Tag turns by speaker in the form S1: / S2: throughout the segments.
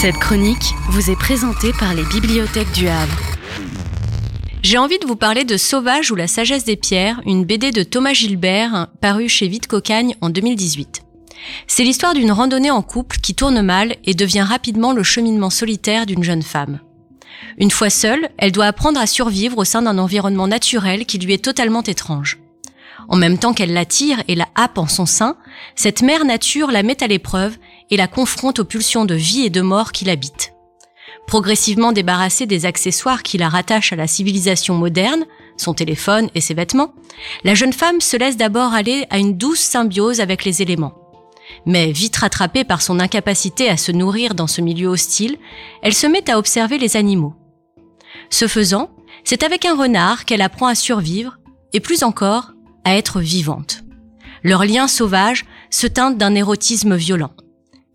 S1: Cette chronique vous est présentée par les bibliothèques du Havre.
S2: J'ai envie de vous parler de Sauvage ou la sagesse des pierres, une BD de Thomas Gilbert parue chez Vite Cocagne en 2018. C'est l'histoire d'une randonnée en couple qui tourne mal et devient rapidement le cheminement solitaire d'une jeune femme. Une fois seule, elle doit apprendre à survivre au sein d'un environnement naturel qui lui est totalement étrange. En même temps qu'elle l'attire et la happe en son sein, cette mère nature la met à l'épreuve et la confronte aux pulsions de vie et de mort qui l'habitent. Progressivement débarrassée des accessoires qui la rattachent à la civilisation moderne, son téléphone et ses vêtements, la jeune femme se laisse d'abord aller à une douce symbiose avec les éléments. Mais vite rattrapée par son incapacité à se nourrir dans ce milieu hostile, elle se met à observer les animaux. Ce faisant, c'est avec un renard qu'elle apprend à survivre, et plus encore, à être vivante. Leur lien sauvage se teinte d'un érotisme violent.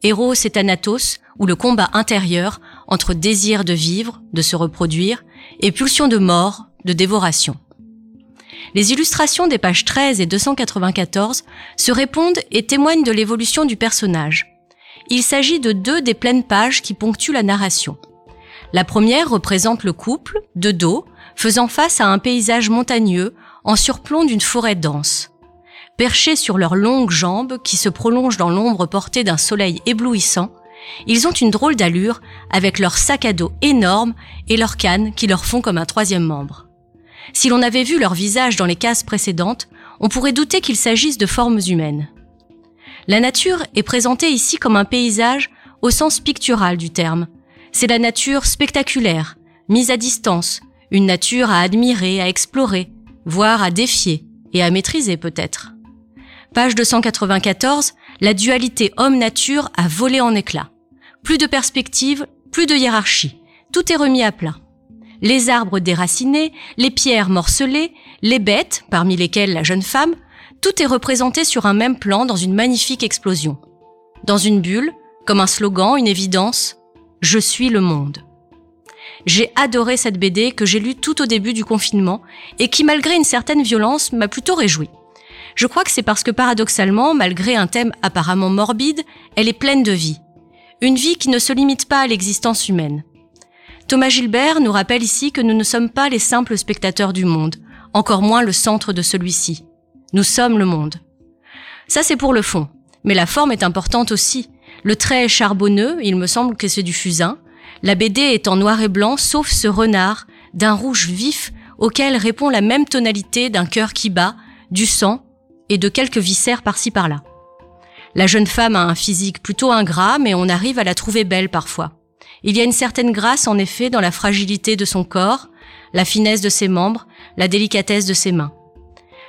S2: Eros et Thanatos, ou le combat intérieur entre désir de vivre, de se reproduire, et pulsion de mort, de dévoration. Les illustrations des pages 13 et 294 se répondent et témoignent de l'évolution du personnage. Il s'agit de deux des pleines pages qui ponctuent la narration. La première représente le couple, de dos, faisant face à un paysage montagneux en surplomb d'une forêt dense. Perchés sur leurs longues jambes qui se prolongent dans l'ombre portée d'un soleil éblouissant, ils ont une drôle d'allure avec leur sac à dos énorme et leurs cannes qui leur font comme un troisième membre. Si l'on avait vu leur visage dans les cases précédentes, on pourrait douter qu'il s'agisse de formes humaines. La nature est présentée ici comme un paysage au sens pictural du terme. C'est la nature spectaculaire, mise à distance, une nature à admirer, à explorer, voire à défier et à maîtriser peut-être. Page 294, la dualité homme-nature a volé en éclats. Plus de perspective, plus de hiérarchie. Tout est remis à plat. Les arbres déracinés, les pierres morcelées, les bêtes, parmi lesquelles la jeune femme, tout est représenté sur un même plan dans une magnifique explosion. Dans une bulle, comme un slogan, une évidence, Je suis le monde. J'ai adoré cette BD que j'ai lue tout au début du confinement et qui, malgré une certaine violence, m'a plutôt réjoui. Je crois que c'est parce que paradoxalement, malgré un thème apparemment morbide, elle est pleine de vie. Une vie qui ne se limite pas à l'existence humaine. Thomas Gilbert nous rappelle ici que nous ne sommes pas les simples spectateurs du monde, encore moins le centre de celui-ci. Nous sommes le monde. Ça c'est pour le fond, mais la forme est importante aussi. Le trait est charbonneux, il me semble que c'est du fusain. La BD est en noir et blanc, sauf ce renard, d'un rouge vif, auquel répond la même tonalité d'un cœur qui bat, du sang, et de quelques viscères par-ci par-là. La jeune femme a un physique plutôt ingrat, mais on arrive à la trouver belle parfois. Il y a une certaine grâce en effet dans la fragilité de son corps, la finesse de ses membres, la délicatesse de ses mains.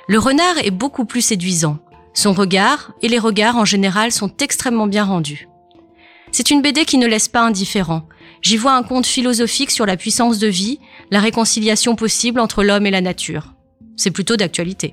S2: Le renard est beaucoup plus séduisant. Son regard, et les regards en général, sont extrêmement bien rendus. C'est une BD qui ne laisse pas indifférent. J'y vois un conte philosophique sur la puissance de vie, la réconciliation possible entre l'homme et la nature. C'est plutôt d'actualité.